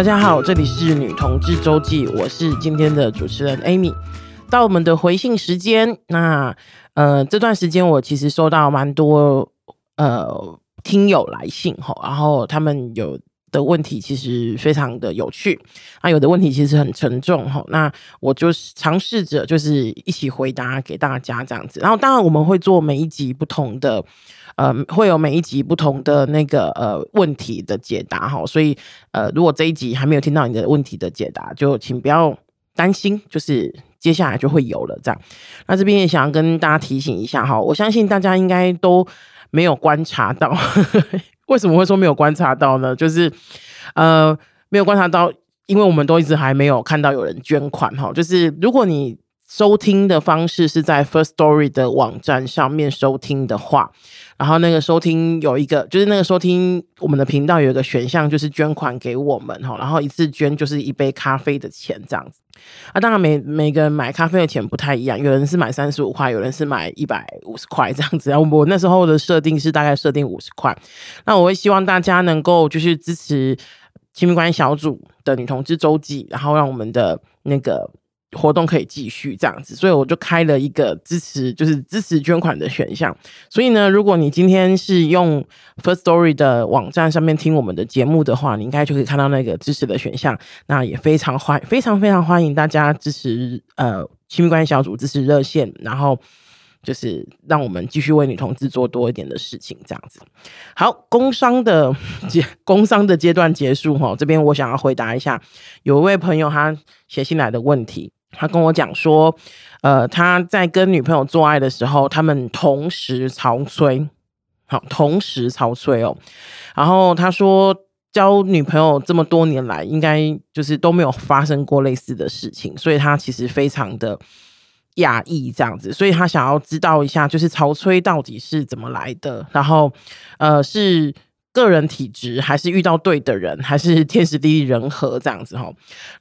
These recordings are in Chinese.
大家好，这里是女同志周记，我是今天的主持人 Amy。到我们的回信时间，那呃这段时间我其实收到蛮多呃听友来信哈，然后他们有的问题其实非常的有趣，啊有的问题其实很沉重哈，那我就是尝试着就是一起回答给大家这样子，然后当然我们会做每一集不同的。呃，会有每一集不同的那个呃问题的解答哈，所以呃，如果这一集还没有听到你的问题的解答，就请不要担心，就是接下来就会有了这样。那这边也想要跟大家提醒一下哈，我相信大家应该都没有观察到，为什么会说没有观察到呢？就是呃没有观察到，因为我们都一直还没有看到有人捐款哈，就是如果你。收听的方式是在 First Story 的网站上面收听的话，然后那个收听有一个，就是那个收听我们的频道有一个选项，就是捐款给我们哈，然后一次捐就是一杯咖啡的钱这样子。啊，当然每每个人买咖啡的钱不太一样，有人是买三十五块，有人是买一百五十块这样子。然后我那时候的设定是大概设定五十块，那我会希望大家能够就是支持亲密关系小组的女同志周记，然后让我们的那个。活动可以继续这样子，所以我就开了一个支持，就是支持捐款的选项。所以呢，如果你今天是用 First Story 的网站上面听我们的节目的话，你应该就可以看到那个支持的选项。那也非常欢，非常非常欢迎大家支持呃亲密关系小组支持热线，然后就是让我们继续为女同志做多一点的事情，这样子。好，工商的 阶工商的阶段结束哈，这边我想要回答一下，有一位朋友他写信来的问题。他跟我讲说，呃，他在跟女朋友做爱的时候，他们同时潮吹，好，同时潮吹哦。然后他说，交女朋友这么多年来，应该就是都没有发生过类似的事情，所以他其实非常的讶异这样子，所以他想要知道一下，就是潮吹到底是怎么来的，然后，呃，是。个人体质，还是遇到对的人，还是天时地利人和这样子哈。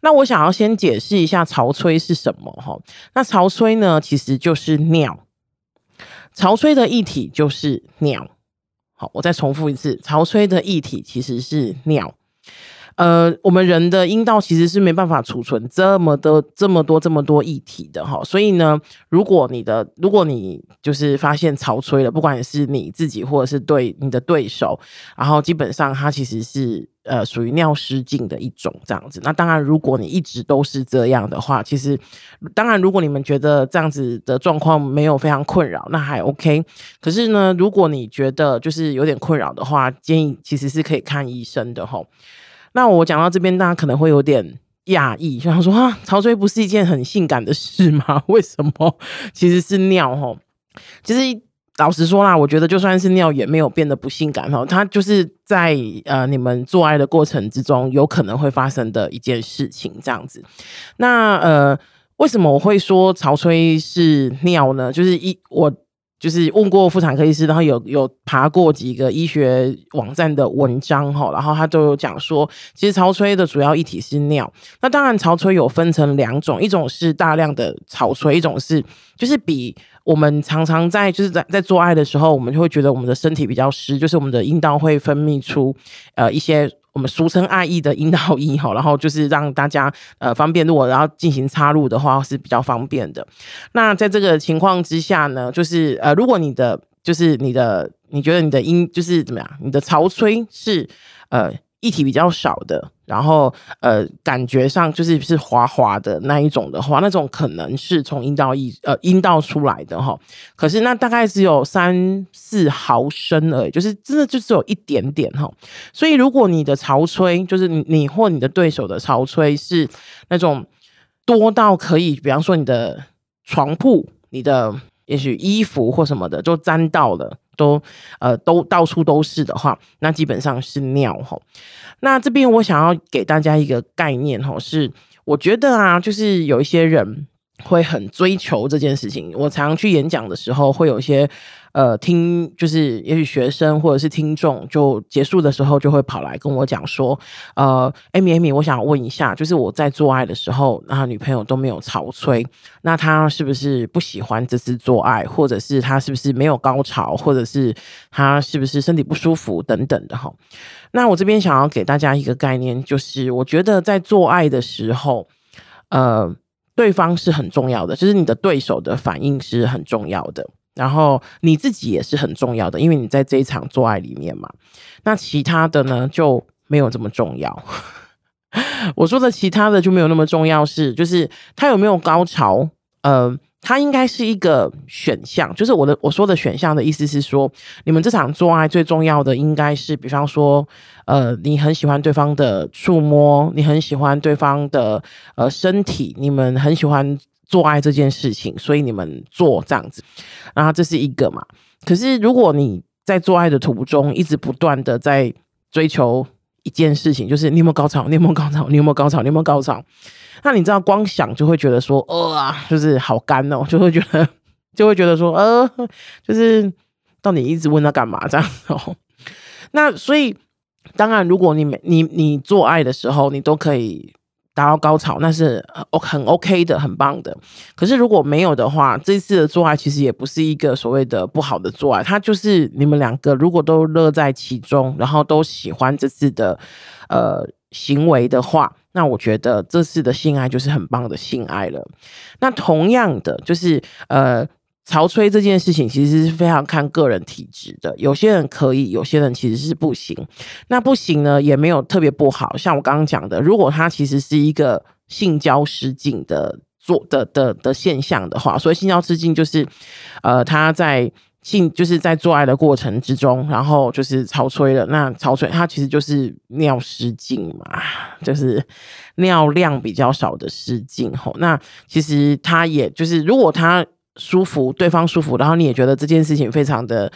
那我想要先解释一下潮吹是什么哈。那潮吹呢，其实就是尿。潮吹的液体就是尿。好，我再重复一次，潮吹的液体其实是尿。呃，我们人的阴道其实是没办法储存这么多、这么多、这么多液体的哈，所以呢，如果你的，如果你就是发现潮吹了，不管是你自己或者是对你的对手，然后基本上它其实是呃属于尿失禁的一种这样子。那当然，如果你一直都是这样的话，其实当然，如果你们觉得这样子的状况没有非常困扰，那还 OK。可是呢，如果你觉得就是有点困扰的话，建议其实是可以看医生的哈。那我讲到这边，大家可能会有点讶异，就想说啊，潮吹不是一件很性感的事吗？为什么？其实是尿吼。其实老实说啦，我觉得就算是尿，也没有变得不性感哦。它就是在呃你们做爱的过程之中，有可能会发生的一件事情，这样子。那呃，为什么我会说潮吹是尿呢？就是一我。就是问过妇产科医师，然后有有爬过几个医学网站的文章哈，然后他都有讲说，其实潮吹的主要液体是尿。那当然，潮吹有分成两种，一种是大量的潮吹，一种是就是比我们常常在就是在在做爱的时候，我们就会觉得我们的身体比较湿，就是我们的阴道会分泌出呃一些。我们俗称爱意的阴道液哈，然后就是让大家呃方便，如果然后进行插入的话是比较方便的。那在这个情况之下呢，就是呃，如果你的就是你的你觉得你的音就是怎么样，你的潮吹是呃。液体比较少的，然后呃，感觉上就是是滑滑的那一种的话，那种可能是从阴道一呃阴道出来的哈。可是那大概只有三四毫升而已，就是真的就只有一点点哈。所以如果你的潮吹，就是你或你的对手的潮吹是那种多到可以，比方说你的床铺、你的也许衣服或什么的就沾到了。都呃都到处都是的话，那基本上是尿吼。那这边我想要给大家一个概念吼，是我觉得啊，就是有一些人会很追求这件事情。我常去演讲的时候，会有一些。呃，听就是，也许学生或者是听众，就结束的时候就会跑来跟我讲说，呃，Amy，Amy，我想问一下，就是我在做爱的时候，那女朋友都没有潮吹，那他是不是不喜欢这次做爱，或者是他是不是没有高潮，或者是他是不是身体不舒服等等的哈？那我这边想要给大家一个概念，就是我觉得在做爱的时候，呃，对方是很重要的，就是你的对手的反应是很重要的。然后你自己也是很重要的，因为你在这一场做爱里面嘛。那其他的呢，就没有这么重要。我说的其他的就没有那么重要，是就是他有没有高潮？呃，它应该是一个选项。就是我的我说的选项的意思是说，你们这场做爱最重要的应该是，比方说，呃，你很喜欢对方的触摸，你很喜欢对方的呃身体，你们很喜欢。做爱这件事情，所以你们做这样子，然后这是一个嘛。可是如果你在做爱的途中一直不断的在追求一件事情，就是你有没有高潮？你有没有高潮？你有没有高潮？你有没有高潮？那你知道光想就会觉得说，呃啊，就是好干哦，就会觉得就会觉得说，呃，就是到底一直问他干嘛这样哦。那所以当然，如果你每你你做爱的时候，你都可以。达到高潮，那是很 OK 的，很棒的。可是如果没有的话，这次的做爱其实也不是一个所谓的不好的做爱，它就是你们两个如果都乐在其中，然后都喜欢这次的呃行为的话，那我觉得这次的性爱就是很棒的性爱了。那同样的，就是呃。潮吹这件事情其实是非常看个人体质的，有些人可以，有些人其实是不行。那不行呢，也没有特别不好。像我刚刚讲的，如果他其实是一个性交失禁的做的的的现象的话，所以性交失禁就是，呃，他在性就是在做爱的过程之中，然后就是潮吹了。那潮吹它其实就是尿失禁嘛，就是尿量比较少的失禁吼。那其实他也就是如果他。舒服，对方舒服，然后你也觉得这件事情非常的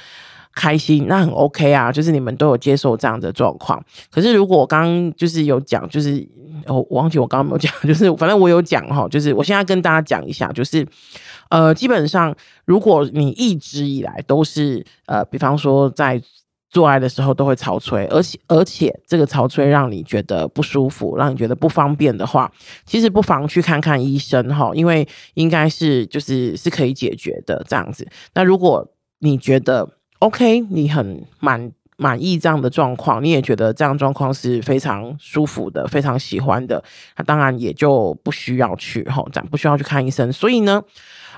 开心，那很 OK 啊，就是你们都有接受这样的状况。可是如果我刚刚就是有讲，就是我忘记我刚刚没有讲，就是反正我有讲哈，就是我现在跟大家讲一下，就是呃，基本上如果你一直以来都是呃，比方说在。做爱的时候都会潮吹，而且而且这个潮吹让你觉得不舒服，让你觉得不方便的话，其实不妨去看看医生哈，因为应该是就是是可以解决的这样子。那如果你觉得 OK，你很满满意这样的状况，你也觉得这样状况是非常舒服的，非常喜欢的，那当然也就不需要去哈，咱不需要去看医生。所以呢，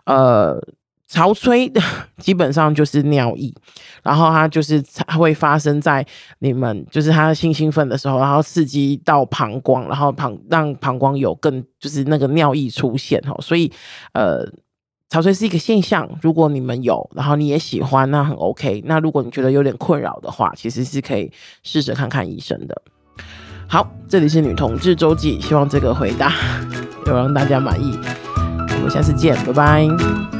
呃。潮吹基本上就是尿意，然后它就是它会发生在你们就是他性兴奋的时候，然后刺激到膀胱，然后膀让膀胱有更就是那个尿意出现哈，所以呃，潮吹是一个现象。如果你们有，然后你也喜欢，那很 OK。那如果你觉得有点困扰的话，其实是可以试着看看医生的。好，这里是女同志周记，希望这个回答 有让大家满意。我们下次见，拜拜。